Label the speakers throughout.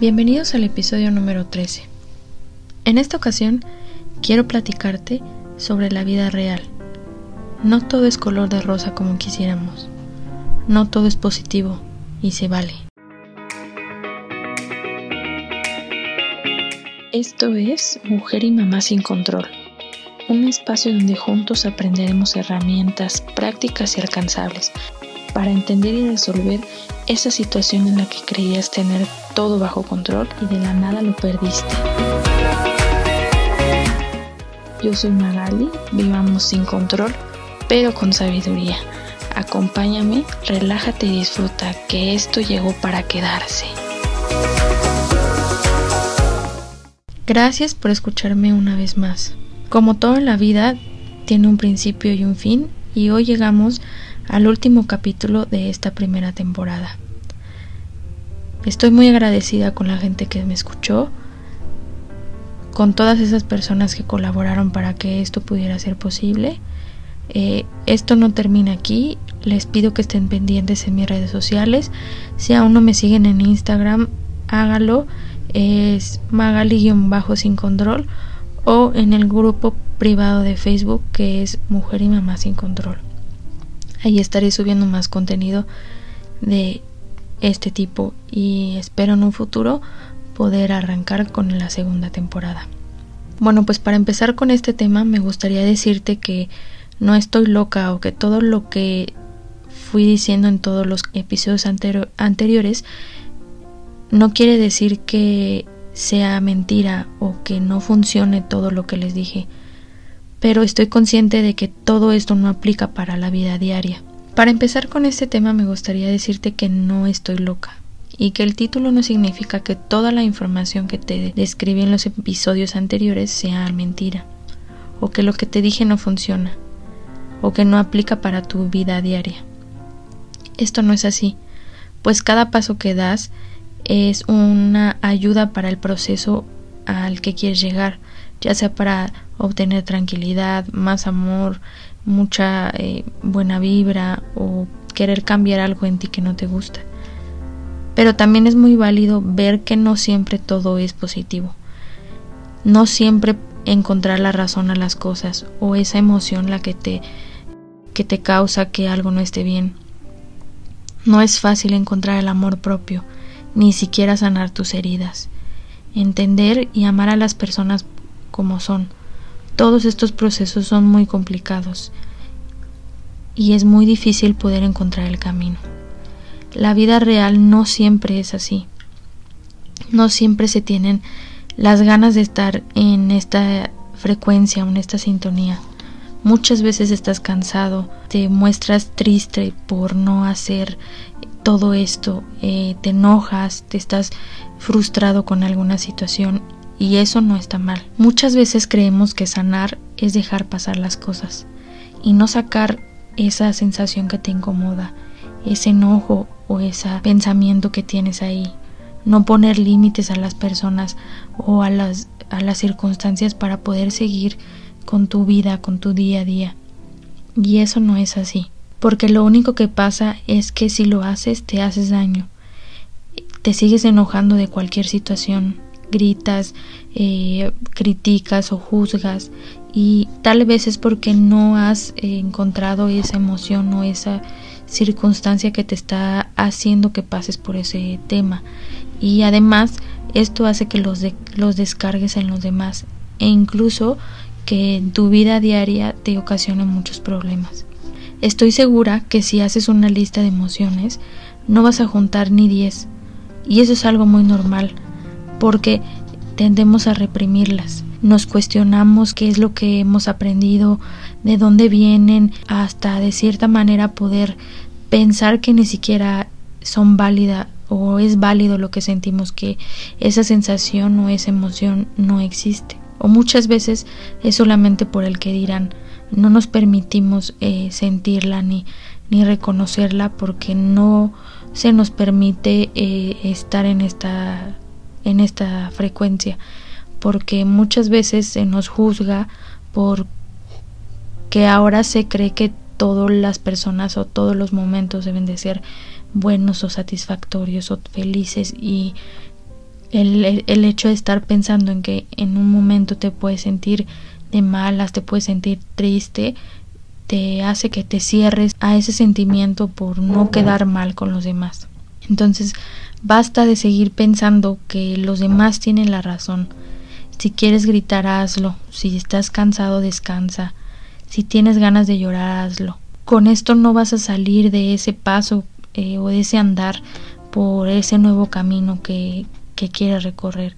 Speaker 1: Bienvenidos al episodio número 13. En esta ocasión quiero platicarte sobre la vida real. No todo es color de rosa como quisiéramos. No todo es positivo y se vale. Esto es Mujer y Mamá sin Control, un espacio donde juntos aprenderemos herramientas prácticas y alcanzables para entender y resolver esa situación en la que creías tener todo bajo control y de la nada lo perdiste. Yo soy Magali, vivamos sin control, pero con sabiduría. Acompáñame, relájate y disfruta, que esto llegó para quedarse. Gracias por escucharme una vez más. Como todo en la vida, tiene un principio y un fin, y hoy llegamos al último capítulo de esta primera temporada. Estoy muy agradecida con la gente que me escuchó, con todas esas personas que colaboraron para que esto pudiera ser posible. Eh, esto no termina aquí, les pido que estén pendientes en mis redes sociales. Si aún no me siguen en Instagram, hágalo, es magali-bajo sin control o en el grupo privado de Facebook que es Mujer y Mamá sin control. Ahí estaré subiendo más contenido de este tipo y espero en un futuro poder arrancar con la segunda temporada. Bueno, pues para empezar con este tema me gustaría decirte que no estoy loca o que todo lo que fui diciendo en todos los episodios anteriores no quiere decir que sea mentira o que no funcione todo lo que les dije pero estoy consciente de que todo esto no aplica para la vida diaria. Para empezar con este tema me gustaría decirte que no estoy loca y que el título no significa que toda la información que te describí en los episodios anteriores sea mentira, o que lo que te dije no funciona, o que no aplica para tu vida diaria. Esto no es así, pues cada paso que das es una ayuda para el proceso al que quieres llegar, ya sea para obtener tranquilidad, más amor, mucha eh, buena vibra o querer cambiar algo en ti que no te gusta. Pero también es muy válido ver que no siempre todo es positivo. No siempre encontrar la razón a las cosas o esa emoción la que te que te causa que algo no esté bien. No es fácil encontrar el amor propio, ni siquiera sanar tus heridas. Entender y amar a las personas como son todos estos procesos son muy complicados y es muy difícil poder encontrar el camino. La vida real no siempre es así. No siempre se tienen las ganas de estar en esta frecuencia en esta sintonía. Muchas veces estás cansado, te muestras triste por no hacer todo esto, eh, te enojas, te estás frustrado con alguna situación y eso no está mal. Muchas veces creemos que sanar es dejar pasar las cosas y no sacar esa sensación que te incomoda, ese enojo o ese pensamiento que tienes ahí. No poner límites a las personas o a las, a las circunstancias para poder seguir con tu vida, con tu día a día. Y eso no es así, porque lo único que pasa es que si lo haces te haces daño, te sigues enojando de cualquier situación, gritas, eh, criticas o juzgas. Y tal vez es porque no has eh, encontrado esa emoción o esa circunstancia que te está haciendo que pases por ese tema. Y además esto hace que los, los descargues en los demás e incluso que tu vida diaria te ocasione muchos problemas. Estoy segura que si haces una lista de emociones no vas a juntar ni 10 y eso es algo muy normal porque tendemos a reprimirlas. Nos cuestionamos qué es lo que hemos aprendido, de dónde vienen, hasta de cierta manera poder pensar que ni siquiera son válidas o es válido lo que sentimos, que esa sensación o esa emoción no existe. O muchas veces es solamente por el que dirán, no nos permitimos eh, sentirla ni, ni reconocerla porque no se nos permite eh, estar en esta en esta frecuencia, porque muchas veces se nos juzga por que ahora se cree que todas las personas o todos los momentos deben de ser buenos o satisfactorios o felices y el, el hecho de estar pensando en que en un momento te puedes sentir de malas, te puedes sentir triste, te hace que te cierres a ese sentimiento por no quedar mal con los demás. Entonces, basta de seguir pensando que los demás tienen la razón. Si quieres gritar, hazlo. Si estás cansado, descansa. Si tienes ganas de llorar, hazlo. Con esto no vas a salir de ese paso eh, o de ese andar por ese nuevo camino que, que quieres recorrer.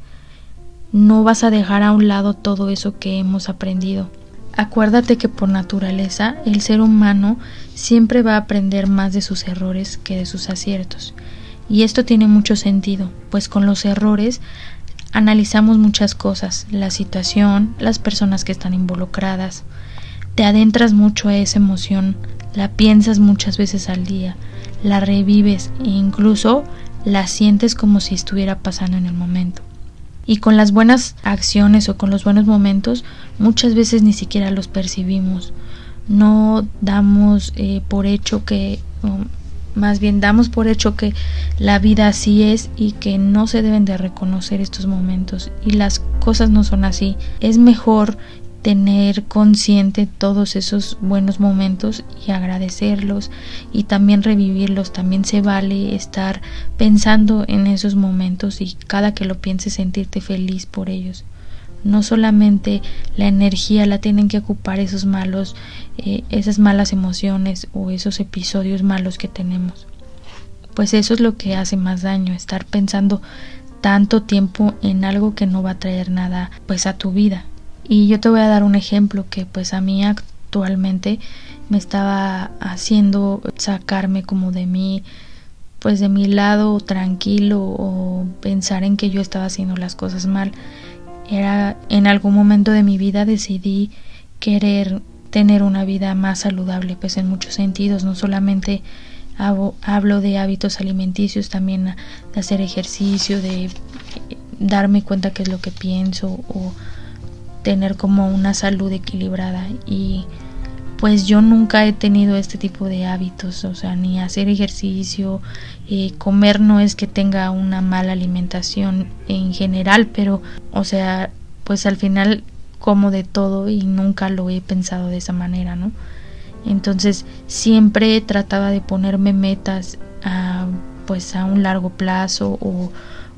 Speaker 1: No vas a dejar a un lado todo eso que hemos aprendido. Acuérdate que por naturaleza el ser humano siempre va a aprender más de sus errores que de sus aciertos. Y esto tiene mucho sentido, pues con los errores analizamos muchas cosas, la situación, las personas que están involucradas. Te adentras mucho a esa emoción, la piensas muchas veces al día, la revives e incluso la sientes como si estuviera pasando en el momento. Y con las buenas acciones o con los buenos momentos muchas veces ni siquiera los percibimos. No damos eh, por hecho que, más bien damos por hecho que la vida así es y que no se deben de reconocer estos momentos. Y las cosas no son así. Es mejor tener consciente todos esos buenos momentos y agradecerlos y también revivirlos. También se vale estar pensando en esos momentos y cada que lo pienses sentirte feliz por ellos. No solamente la energía la tienen que ocupar esos malos, eh, esas malas emociones o esos episodios malos que tenemos. Pues eso es lo que hace más daño, estar pensando tanto tiempo en algo que no va a traer nada pues a tu vida y yo te voy a dar un ejemplo que pues a mí actualmente me estaba haciendo sacarme como de mí pues de mi lado tranquilo o pensar en que yo estaba haciendo las cosas mal. Era en algún momento de mi vida decidí querer tener una vida más saludable, pues en muchos sentidos, no solamente hablo de hábitos alimenticios, también de hacer ejercicio, de darme cuenta qué es lo que pienso o tener como una salud equilibrada. Y pues yo nunca he tenido este tipo de hábitos, o sea, ni hacer ejercicio, eh, comer no es que tenga una mala alimentación en general, pero, o sea, pues al final como de todo y nunca lo he pensado de esa manera, ¿no? Entonces siempre trataba de ponerme metas a, pues a un largo plazo o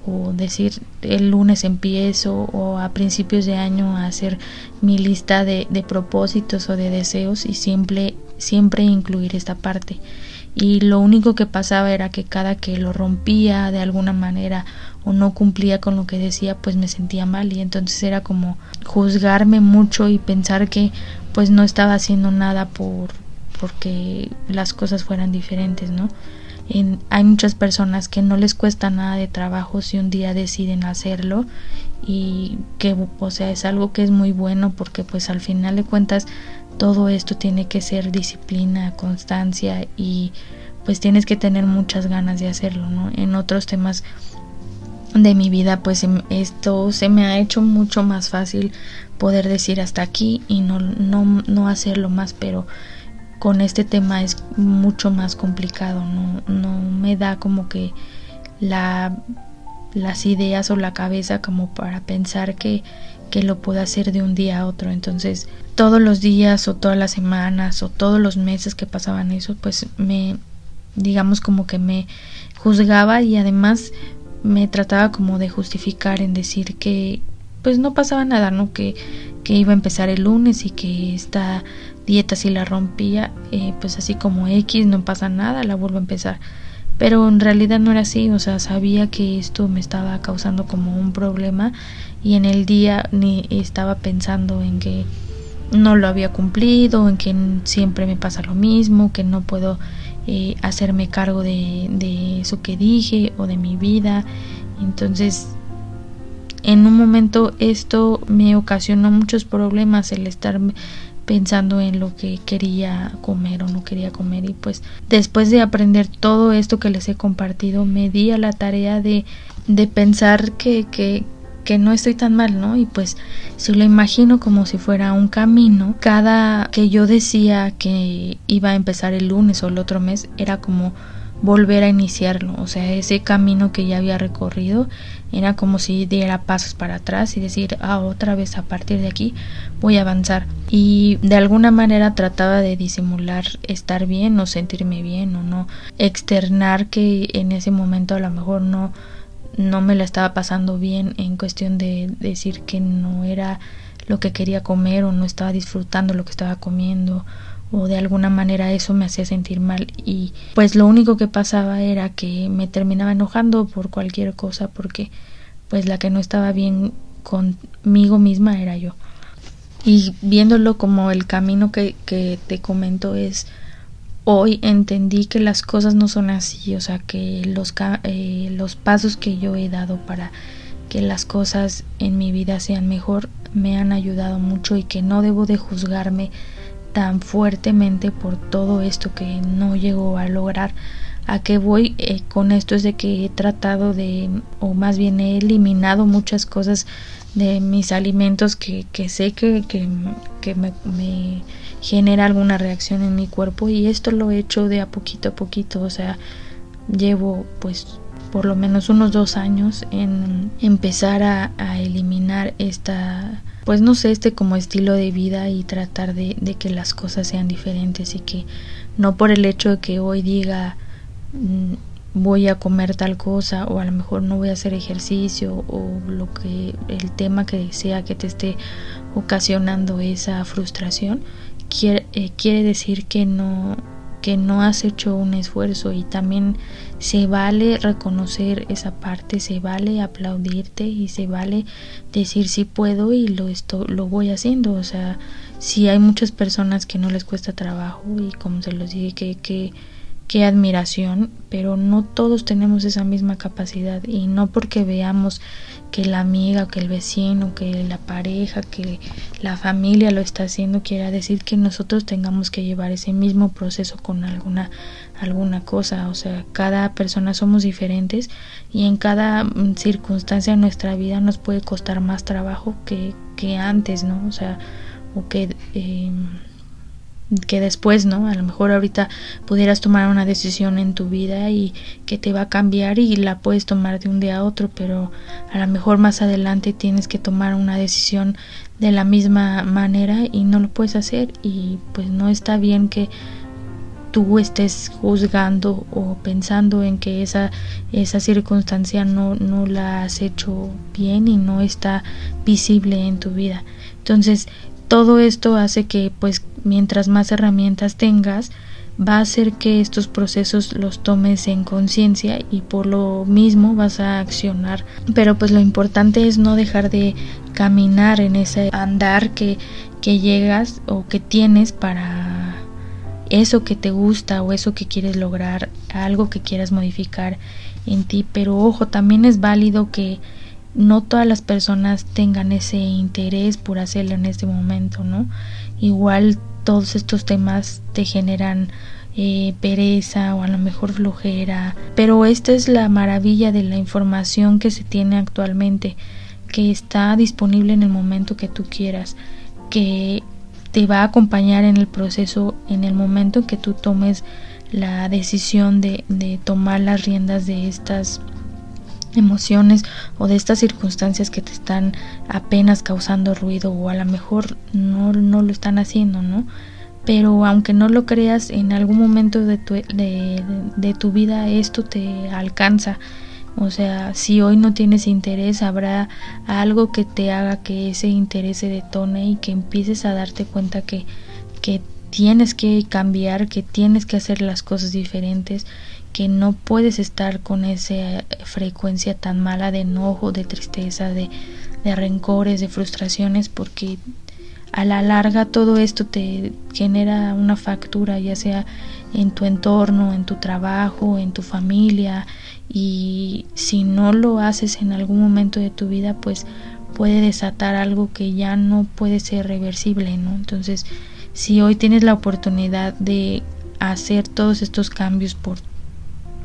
Speaker 1: o decir el lunes empiezo o a principios de año a hacer mi lista de, de propósitos o de deseos y siempre siempre incluir esta parte. Y lo único que pasaba era que cada que lo rompía de alguna manera o no cumplía con lo que decía pues me sentía mal. Y entonces era como juzgarme mucho y pensar que pues no estaba haciendo nada por porque las cosas fueran diferentes no hay muchas personas que no les cuesta nada de trabajo si un día deciden hacerlo y que o sea es algo que es muy bueno porque pues al final de cuentas todo esto tiene que ser disciplina, constancia y pues tienes que tener muchas ganas de hacerlo, ¿no? En otros temas de mi vida pues em, esto se me ha hecho mucho más fácil poder decir hasta aquí y no no no hacerlo más, pero con este tema es mucho más complicado, no, no me da como que la, las ideas o la cabeza como para pensar que, que lo puedo hacer de un día a otro. Entonces, todos los días o todas las semanas o todos los meses que pasaban eso, pues me, digamos como que me juzgaba y además me trataba como de justificar en decir que pues no pasaba nada, ¿no? Que, que iba a empezar el lunes y que esta dieta si la rompía, eh, pues así como X, no pasa nada, la vuelvo a empezar. Pero en realidad no era así, o sea, sabía que esto me estaba causando como un problema y en el día ni estaba pensando en que no lo había cumplido, en que siempre me pasa lo mismo, que no puedo eh, hacerme cargo de, de eso que dije o de mi vida. Entonces, en un momento esto me ocasionó muchos problemas el estar pensando en lo que quería comer o no quería comer y pues después de aprender todo esto que les he compartido me di a la tarea de, de pensar que, que, que no estoy tan mal, ¿no? Y pues si lo imagino como si fuera un camino, cada que yo decía que iba a empezar el lunes o el otro mes era como volver a iniciarlo, o sea, ese camino que ya había recorrido era como si diera pasos para atrás y decir, ah, otra vez a partir de aquí voy a avanzar. Y de alguna manera trataba de disimular estar bien o sentirme bien o no externar que en ese momento a lo mejor no no me la estaba pasando bien en cuestión de decir que no era lo que quería comer o no estaba disfrutando lo que estaba comiendo o de alguna manera eso me hacía sentir mal. Y pues lo único que pasaba era que me terminaba enojando por cualquier cosa porque pues la que no estaba bien conmigo misma era yo. Y viéndolo como el camino que, que te comento es hoy entendí que las cosas no son así o sea que los, eh, los pasos que yo he dado para que las cosas en mi vida sean mejor me han ayudado mucho y que no debo de juzgarme tan fuertemente por todo esto que no llegó a lograr. A qué voy eh, con esto es de que he tratado de, o más bien he eliminado muchas cosas de mis alimentos que, que sé que, que, que me, genera alguna reacción en mi cuerpo y esto lo he hecho de a poquito a poquito, o sea, llevo pues por lo menos unos dos años en empezar a eliminar esta pues no sé, este como estilo de vida y tratar de, de, que las cosas sean diferentes y que no por el hecho de que hoy diga mm, voy a comer tal cosa o a lo mejor no voy a hacer ejercicio o lo que el tema que sea que te esté ocasionando esa frustración quiere, eh, quiere decir que no que no has hecho un esfuerzo y también se vale reconocer esa parte, se vale aplaudirte y se vale decir si puedo y lo esto lo voy haciendo, o sea, si hay muchas personas que no les cuesta trabajo y como se los dije que que qué admiración, pero no todos tenemos esa misma capacidad y no porque veamos que la amiga, que el vecino, que la pareja, que la familia lo está haciendo, quiera decir que nosotros tengamos que llevar ese mismo proceso con alguna alguna cosa, o sea, cada persona somos diferentes y en cada mm, circunstancia de nuestra vida nos puede costar más trabajo que, que antes, ¿no? O sea, o que eh, que después, ¿no? A lo mejor ahorita pudieras tomar una decisión en tu vida y que te va a cambiar y la puedes tomar de un día a otro, pero a lo mejor más adelante tienes que tomar una decisión de la misma manera y no lo puedes hacer y pues no está bien que tú estés juzgando o pensando en que esa esa circunstancia no no la has hecho bien y no está visible en tu vida. Entonces, todo esto hace que pues mientras más herramientas tengas va a hacer que estos procesos los tomes en conciencia y por lo mismo vas a accionar pero pues lo importante es no dejar de caminar en ese andar que, que llegas o que tienes para eso que te gusta o eso que quieres lograr algo que quieras modificar en ti pero ojo también es válido que no todas las personas tengan ese interés por hacerlo en este momento, ¿no? Igual todos estos temas te generan eh, pereza o a lo mejor flojera, pero esta es la maravilla de la información que se tiene actualmente, que está disponible en el momento que tú quieras, que te va a acompañar en el proceso en el momento que tú tomes la decisión de, de tomar las riendas de estas emociones o de estas circunstancias que te están apenas causando ruido o a lo mejor no, no lo están haciendo, ¿no? Pero aunque no lo creas, en algún momento de tu, de, de tu vida esto te alcanza. O sea, si hoy no tienes interés, habrá algo que te haga que ese interés se detone y que empieces a darte cuenta que, que tienes que cambiar, que tienes que hacer las cosas diferentes que no puedes estar con esa frecuencia tan mala de enojo, de tristeza, de, de rencores, de frustraciones, porque a la larga todo esto te genera una factura, ya sea en tu entorno, en tu trabajo, en tu familia, y si no lo haces en algún momento de tu vida, pues puede desatar algo que ya no puede ser reversible, ¿no? Entonces, si hoy tienes la oportunidad de hacer todos estos cambios por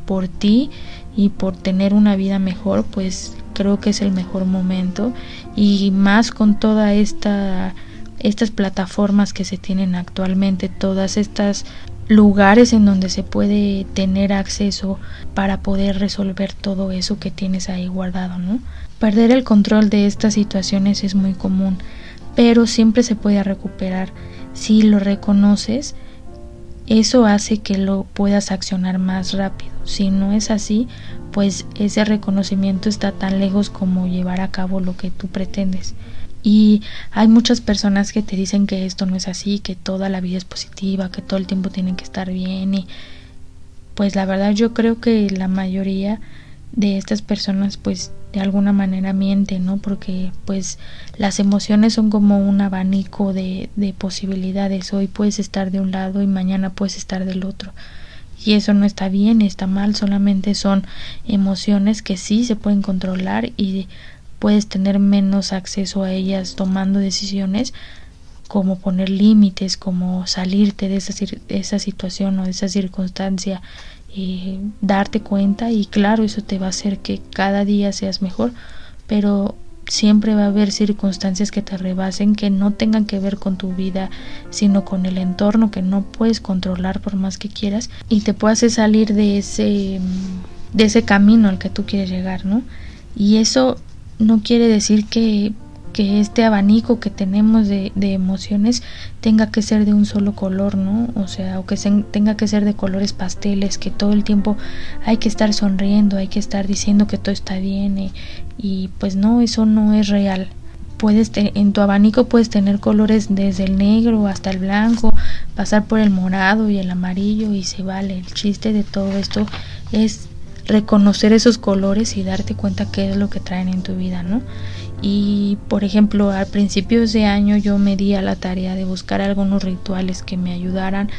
Speaker 1: por ti y por tener una vida mejor, pues creo que es el mejor momento y más con toda esta estas plataformas que se tienen actualmente, todas estas lugares en donde se puede tener acceso para poder resolver todo eso que tienes ahí guardado, ¿no? Perder el control de estas situaciones es muy común, pero siempre se puede recuperar si lo reconoces. Eso hace que lo puedas accionar más rápido. Si no es así, pues ese reconocimiento está tan lejos como llevar a cabo lo que tú pretendes. Y hay muchas personas que te dicen que esto no es así, que toda la vida es positiva, que todo el tiempo tienen que estar bien y pues la verdad yo creo que la mayoría de estas personas pues de alguna manera mienten, ¿no? Porque pues las emociones son como un abanico de, de posibilidades. Hoy puedes estar de un lado y mañana puedes estar del otro. Y eso no está bien, está mal, solamente son emociones que sí se pueden controlar y puedes tener menos acceso a ellas tomando decisiones como poner límites, como salirte de esa, esa situación o de esa circunstancia, y darte cuenta y claro, eso te va a hacer que cada día seas mejor, pero siempre va a haber circunstancias que te rebasen, que no tengan que ver con tu vida, sino con el entorno que no puedes controlar por más que quieras y te puede hacer salir de ese de ese camino al que tú quieres llegar, ¿no? Y eso no quiere decir que, que este abanico que tenemos de, de, emociones tenga que ser de un solo color, ¿no? O sea, o que tenga que ser de colores pasteles, que todo el tiempo hay que estar sonriendo, hay que estar diciendo que todo está bien y, pues no, eso no es real. Puedes en tu abanico puedes tener colores desde el negro hasta el blanco, pasar por el morado y el amarillo y se vale. El chiste de todo esto es reconocer esos colores y darte cuenta qué es lo que traen en tu vida, ¿no? Y por ejemplo, al principios de año yo me di a la tarea de buscar algunos rituales que me ayudaran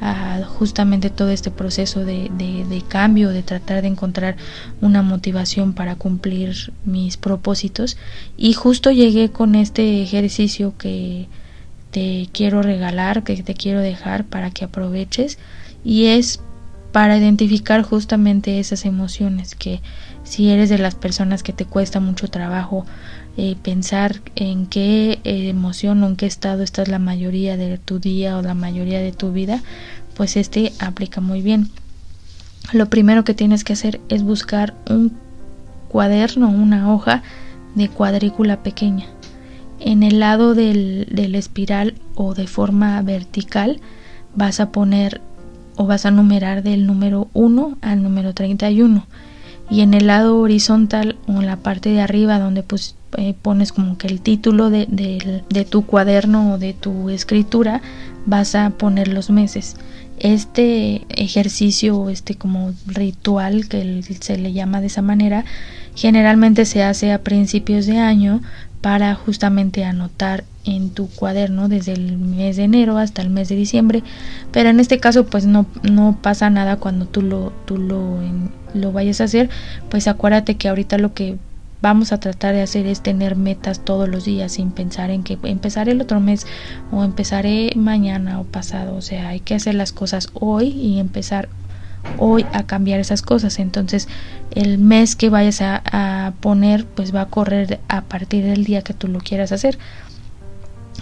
Speaker 1: a justamente todo este proceso de, de, cambio, de tratar de encontrar una motivación para cumplir mis propósitos. Y justo llegué con este ejercicio que te quiero regalar, que te quiero dejar para que aproveches. Y es para identificar justamente esas emociones que si eres de las personas que te cuesta mucho trabajo eh, pensar en qué eh, emoción o en qué estado estás la mayoría de tu día o la mayoría de tu vida, pues este aplica muy bien. Lo primero que tienes que hacer es buscar un cuaderno, una hoja de cuadrícula pequeña. En el lado del, del espiral o de forma vertical vas a poner o vas a numerar del número 1 al número 31 y en el lado horizontal o en la parte de arriba donde pues, eh, pones como que el título de, de, tu cuaderno o de tu escritura vas a poner los meses. Este ejercicio o este como ritual que se le llama de esa manera generalmente se hace a principios de año para justamente anotar en tu cuaderno desde el mes de enero hasta el mes de diciembre. Pero en este caso pues no, no pasa nada cuando tú lo, tú lo, lo vayas a hacer. Pues acuérdate que ahorita lo que vamos a tratar de hacer es tener metas todos los días sin pensar en que empezaré el otro mes o empezaré mañana o pasado. O sea hay que hacer las cosas hoy y empezar hoy a cambiar esas cosas. Entonces el mes que vayas a, a poner pues va a correr a partir del día que tú lo quieras hacer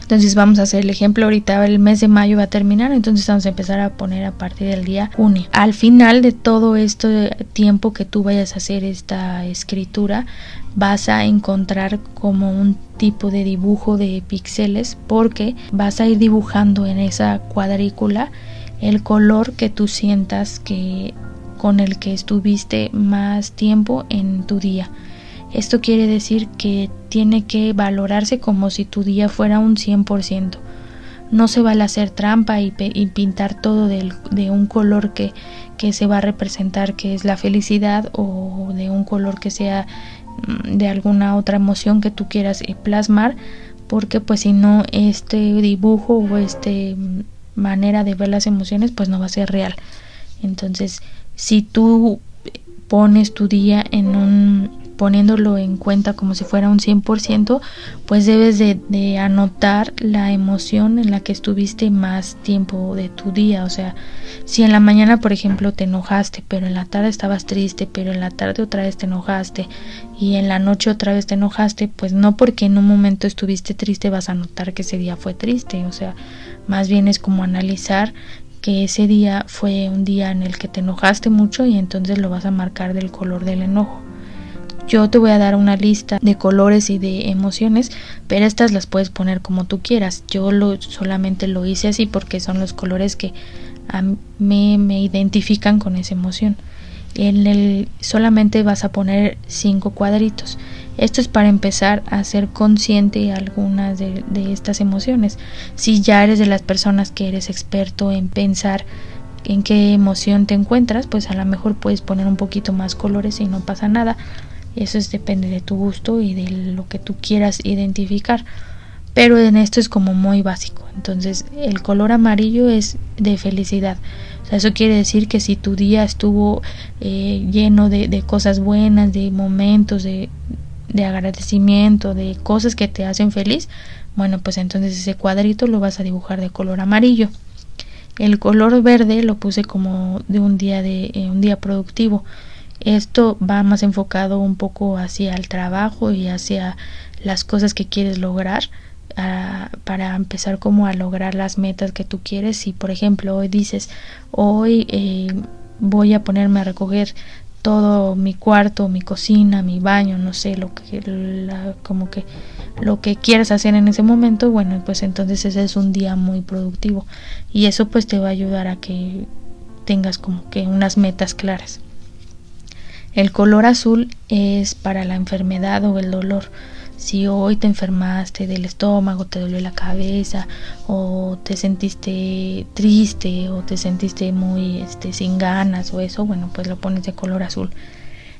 Speaker 1: entonces vamos a hacer el ejemplo ahorita, el mes de mayo va a terminar, entonces vamos a empezar a poner a partir del día junio. Al final de todo este tiempo que tú vayas a hacer esta escritura, vas a encontrar como un tipo de dibujo de píxeles porque vas a ir dibujando en esa cuadrícula el color que tú sientas que con el que estuviste más tiempo en tu día. Esto quiere decir que tiene que valorarse como si tu día fuera un 100%. No se vale hacer trampa y, pintar todo de un color que, se va a representar que es la felicidad o de un color que sea mm, de alguna otra emoción que tú quieras eh, plasmar porque pues si no este dibujo o este mm, manera de ver las emociones pues no va a ser real entonces si tú pones tu día en un poniéndolo en cuenta como si fuera un 100%, pues debes de, anotar la emoción en la que estuviste más tiempo de tu día. O sea, si en la mañana, por ejemplo, te enojaste, pero en la tarde estabas triste, pero en la tarde otra vez te enojaste y en la noche otra vez te enojaste, pues no porque en un momento estuviste triste vas a notar que ese día fue triste. O sea, más bien es como analizar que ese día fue un día en el que te enojaste mucho y entonces lo vas a marcar del color del enojo. Yo te voy a dar una lista de colores y de emociones, pero estas las puedes poner como tú quieras. Yo lo, solamente lo hice así porque son los colores que a mí me identifican con esa emoción. En el solamente vas a poner cinco cuadritos. Esto es para empezar a ser consciente algunas de, de estas emociones. Si ya eres de las personas que eres experto en pensar en qué emoción te encuentras, pues a lo mejor puedes poner un poquito más colores y no pasa nada. Eso es, depende de tu gusto y de lo que tú quieras identificar. Pero en esto es como muy básico. Entonces el color amarillo es de felicidad. O sea, eso quiere decir que si tu día estuvo eh, lleno de, cosas buenas, de momentos, de, de agradecimiento, de cosas que te hacen feliz, bueno, pues entonces ese cuadrito lo vas a dibujar de color amarillo. El color verde lo puse como de un día de eh, un día productivo. Esto va más enfocado un poco hacia el trabajo y hacia las cosas que quieres lograr a, para empezar como a lograr las metas que tú quieres. Si por ejemplo hoy dices hoy eh, voy a ponerme a recoger todo mi cuarto, mi cocina, mi baño, no sé, lo que como que lo que quieras hacer en ese momento, bueno, pues entonces ese es un día muy productivo y eso pues te va a ayudar a que tengas como que unas metas claras. El color azul es para la enfermedad o el dolor. Si hoy te enfermaste del estómago, te dolió la cabeza o te sentiste triste o te sentiste muy este, sin ganas o eso, bueno, pues lo pones de color azul.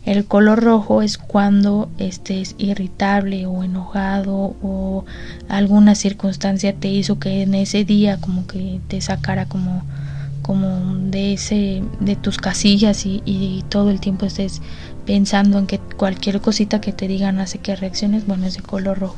Speaker 1: El color rojo es cuando estés irritable o enojado o alguna circunstancia te hizo que en ese día como que te sacara como como de ese de tus casillas y, y, todo el tiempo estés pensando en que cualquier cosita que te digan hace que reacciones bueno es de color rojo.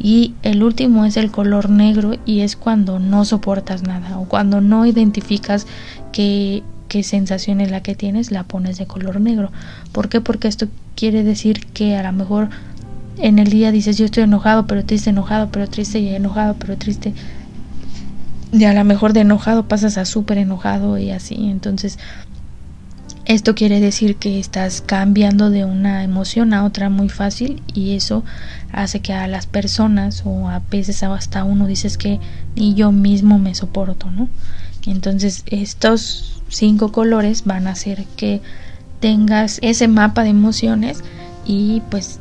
Speaker 1: Y el último es el color negro y es cuando no soportas nada o cuando no identificas qué, qué sensación es la que tienes la pones de color negro. ¿por qué? porque esto quiere decir que a lo mejor en el día dices yo estoy enojado pero triste enojado pero triste y enojado pero triste y a lo mejor de enojado pasas a súper enojado y así. Entonces, esto quiere decir que estás cambiando de una emoción a otra muy fácil y eso hace que a las personas o a veces hasta uno dices que ni yo mismo me soporto, ¿no? Entonces, estos cinco colores van a hacer que tengas ese mapa de emociones y pues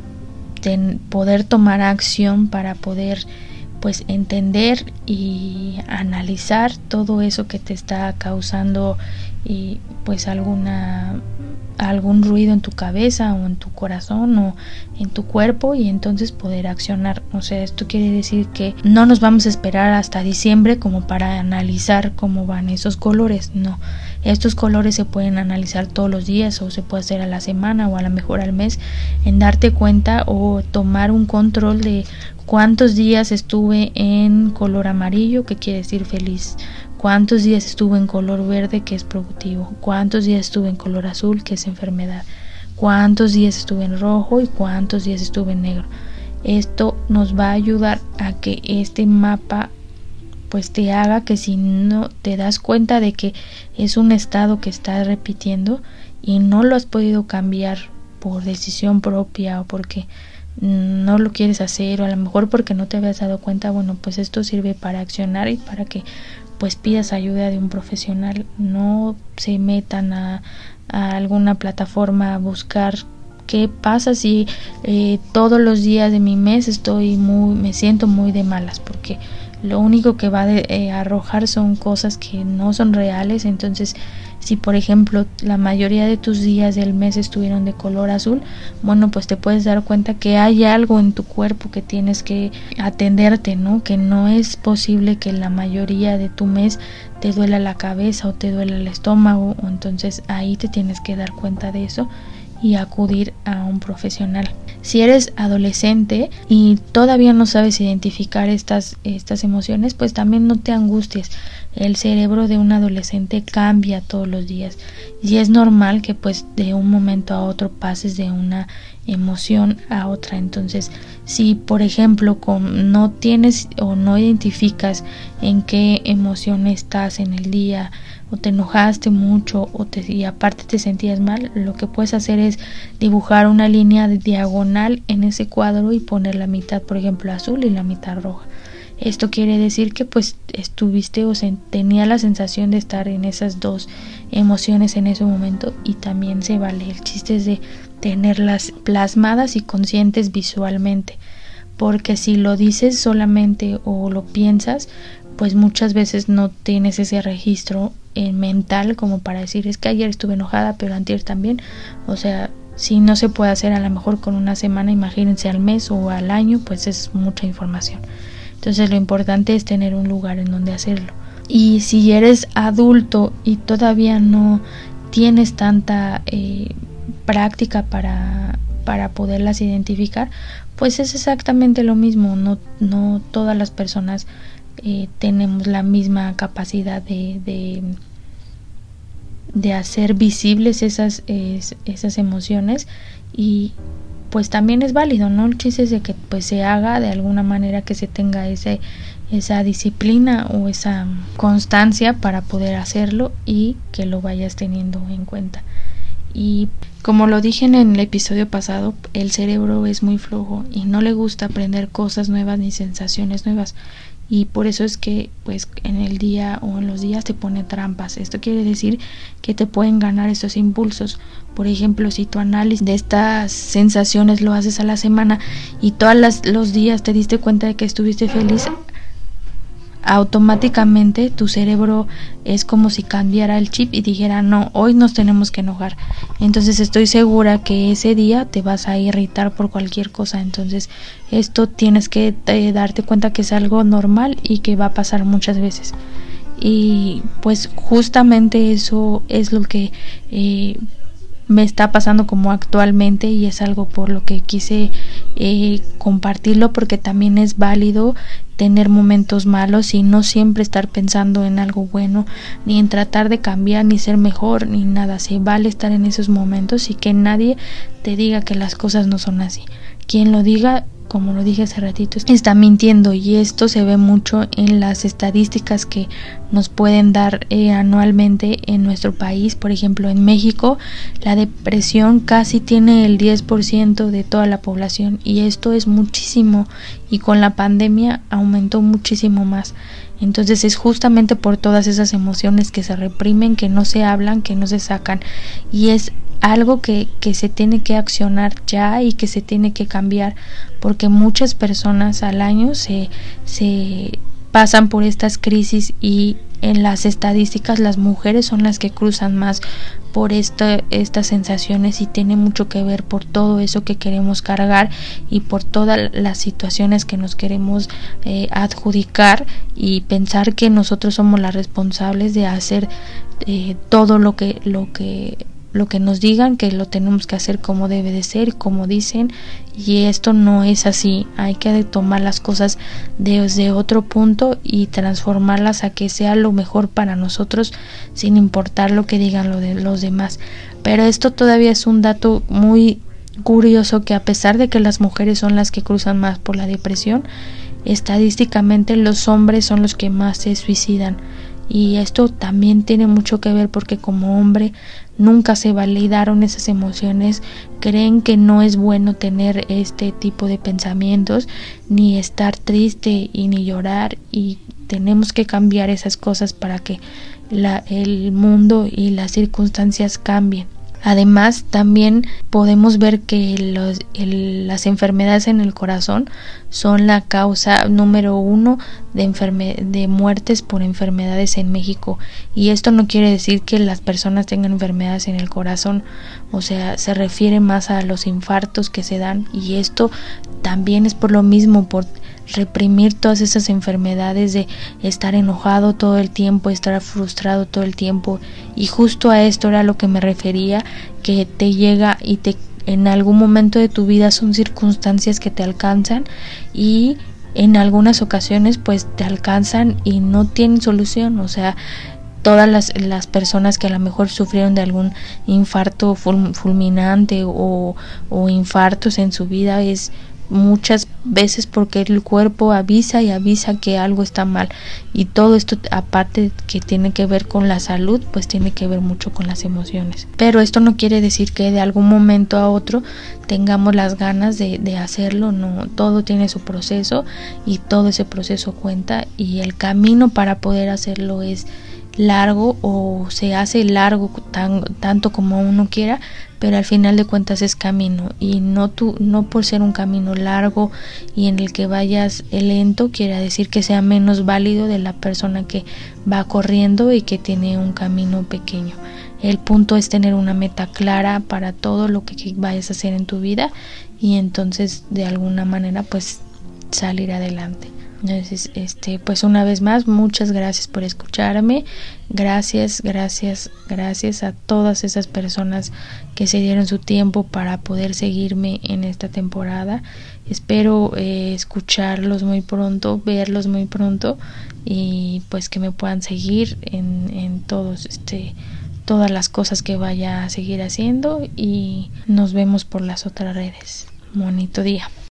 Speaker 1: poder tomar acción para poder pues entender y analizar todo eso que te está causando y pues alguna algún ruido en tu cabeza o en tu corazón o en tu cuerpo y entonces poder accionar. O sea, esto quiere decir que no nos vamos a esperar hasta diciembre como para analizar cómo van esos colores, no. Estos colores se pueden analizar todos los días o se puede hacer a la semana o a lo mejor al mes en darte cuenta o tomar un control de cuántos días estuve en color amarillo, que quiere decir feliz, cuántos días estuve en color verde, que es productivo, cuántos días estuve en color azul, que es enfermedad, cuántos días estuve en rojo y cuántos días estuve en negro. Esto nos va a ayudar a que este mapa pues te haga que si no te das cuenta de que es un estado que estás repitiendo y no lo has podido cambiar por decisión propia o porque no lo quieres hacer o a lo mejor porque no te habías dado cuenta, bueno, pues esto sirve para accionar y para que pues pidas ayuda de un profesional, no se metan a, alguna plataforma a buscar qué pasa si eh, todos los días de mi mes estoy muy, me siento muy de malas, porque lo único que va a eh, arrojar son cosas que no son reales, entonces si por ejemplo la mayoría de tus días del mes estuvieron de color azul, bueno, pues te puedes dar cuenta que hay algo en tu cuerpo que tienes que atenderte, ¿no? Que no es posible que la mayoría de tu mes te duela la cabeza o te duela el estómago, entonces ahí te tienes que dar cuenta de eso y acudir a un profesional. Si eres adolescente y todavía no sabes identificar estas, estas emociones, pues también no te angusties. El cerebro de un adolescente cambia todos los días y es normal que pues de un momento a otro pases de una emoción a otra. Entonces, si por ejemplo no tienes o no identificas en qué emoción estás en el día, o te enojaste mucho o te, y aparte te sentías mal, lo que puedes hacer es dibujar una línea diagonal en ese cuadro y poner la mitad, por ejemplo, azul y la mitad roja. Esto quiere decir que pues estuviste o se, tenía la sensación de estar en esas dos emociones en ese momento y también se vale. El chiste es de tenerlas plasmadas y conscientes visualmente. Porque si lo dices solamente o lo piensas, pues muchas veces no tienes ese registro en eh, mental como para decir es que ayer estuve enojada pero antier también o sea si no se puede hacer a lo mejor con una semana imagínense al mes o al año pues es mucha información. Entonces lo importante es tener un lugar en donde hacerlo. Y si eres adulto y todavía no tienes tanta eh, práctica para para poderlas identificar pues es exactamente lo mismo. No no todas las personas eh, tenemos la misma capacidad de, de, hacer visibles esas, esas emociones y pues también es válido, ¿no? El chiste es de que pues se haga de alguna manera que se tenga ese, esa disciplina o esa constancia para poder hacerlo y que lo vayas teniendo en cuenta. Y como lo dije en el episodio pasado, el cerebro es muy flojo y no le gusta aprender cosas nuevas ni sensaciones nuevas y por eso es que pues en el día o en los días te pone trampas. Esto quiere decir que te pueden ganar esos impulsos. Por ejemplo, si tu análisis de estas sensaciones lo haces a la semana y todos los días te diste cuenta de que estuviste feliz, automáticamente tu cerebro es como si cambiara el chip y dijera no, hoy nos tenemos que enojar. Entonces estoy segura que ese día te vas a irritar por cualquier cosa. Entonces esto tienes que eh, darte cuenta que es algo normal y que va a pasar muchas veces. Y pues justamente eso es lo que eh, me está pasando como actualmente y es algo por lo que quise eh, compartirlo porque también es válido tener momentos malos y no siempre estar pensando en algo bueno ni en tratar de cambiar ni ser mejor ni nada. Se vale estar en esos momentos y que nadie te diga que las cosas no son así. Quien lo diga como lo dije hace ratito, está mintiendo y esto se ve mucho en las estadísticas que nos pueden dar eh, anualmente en nuestro país. Por ejemplo, en México la depresión casi tiene el 10% de toda la población y esto es muchísimo y con la pandemia aumentó muchísimo más. Entonces es justamente por todas esas emociones que se reprimen, que no se hablan, que no se sacan y es algo que, que se tiene que accionar ya y que se tiene que cambiar porque muchas personas al año se, se pasan por estas crisis y en las estadísticas las mujeres son las que cruzan más por esta, estas sensaciones y tiene mucho que ver por todo eso que queremos cargar y por todas las situaciones que nos queremos eh, adjudicar y pensar que nosotros somos las responsables de hacer eh, todo lo que lo que lo que nos digan que lo tenemos que hacer como debe de ser, como dicen, y esto no es así. Hay que tomar las cosas desde otro punto y transformarlas a que sea lo mejor para nosotros sin importar lo que digan lo de los demás. Pero esto todavía es un dato muy curioso que a pesar de que las mujeres son las que cruzan más por la depresión, estadísticamente los hombres son los que más se suicidan. Y esto también tiene mucho que ver porque como hombre nunca se validaron esas emociones, creen que no es bueno tener este tipo de pensamientos, ni estar triste y ni llorar y tenemos que cambiar esas cosas para que la, el mundo y las circunstancias cambien. Además, también podemos ver que los, las enfermedades en el corazón son la causa número uno de, muertes por enfermedades en México. Y esto no quiere decir que las personas tengan enfermedades en el corazón, o sea, se refiere más a los infartos que se dan. Y esto también es por lo mismo, por reprimir todas esas enfermedades de estar enojado todo el tiempo, estar frustrado todo el tiempo. Y justo a esto era lo que me refería que te llega y te en algún momento de tu vida son circunstancias que te alcanzan y en algunas ocasiones pues te alcanzan y no tienen solución, o sea, todas las, las personas que a lo mejor sufrieron de algún infarto fulminante o, o infartos en su vida es muchas veces porque el cuerpo avisa y avisa que algo está mal. Y todo esto aparte que tiene que ver con la salud pues tiene que ver mucho con las emociones. Pero esto no quiere decir que de algún momento a otro tengamos las ganas de, de hacerlo no. Todo tiene su proceso y todo ese proceso cuenta y el camino para poder hacerlo es largo o se hace largo tan, tanto como uno quiera, pero al final de cuentas es camino y no tú no por ser un camino largo y en el que vayas lento quiere decir que sea menos válido de la persona que va corriendo y que tiene un camino pequeño. El punto es tener una meta clara para todo lo que vayas a hacer en tu vida y entonces de alguna manera pues salir adelante. Entonces, este, pues una vez más, muchas gracias por escucharme. Gracias, gracias, gracias a todas esas personas que se dieron su tiempo para poder seguirme en esta temporada. Espero eh, escucharlos muy pronto, verlos muy pronto y pues que me puedan seguir en, en todos este todas las cosas que vaya a seguir haciendo y nos vemos por las otras redes. Bonito día.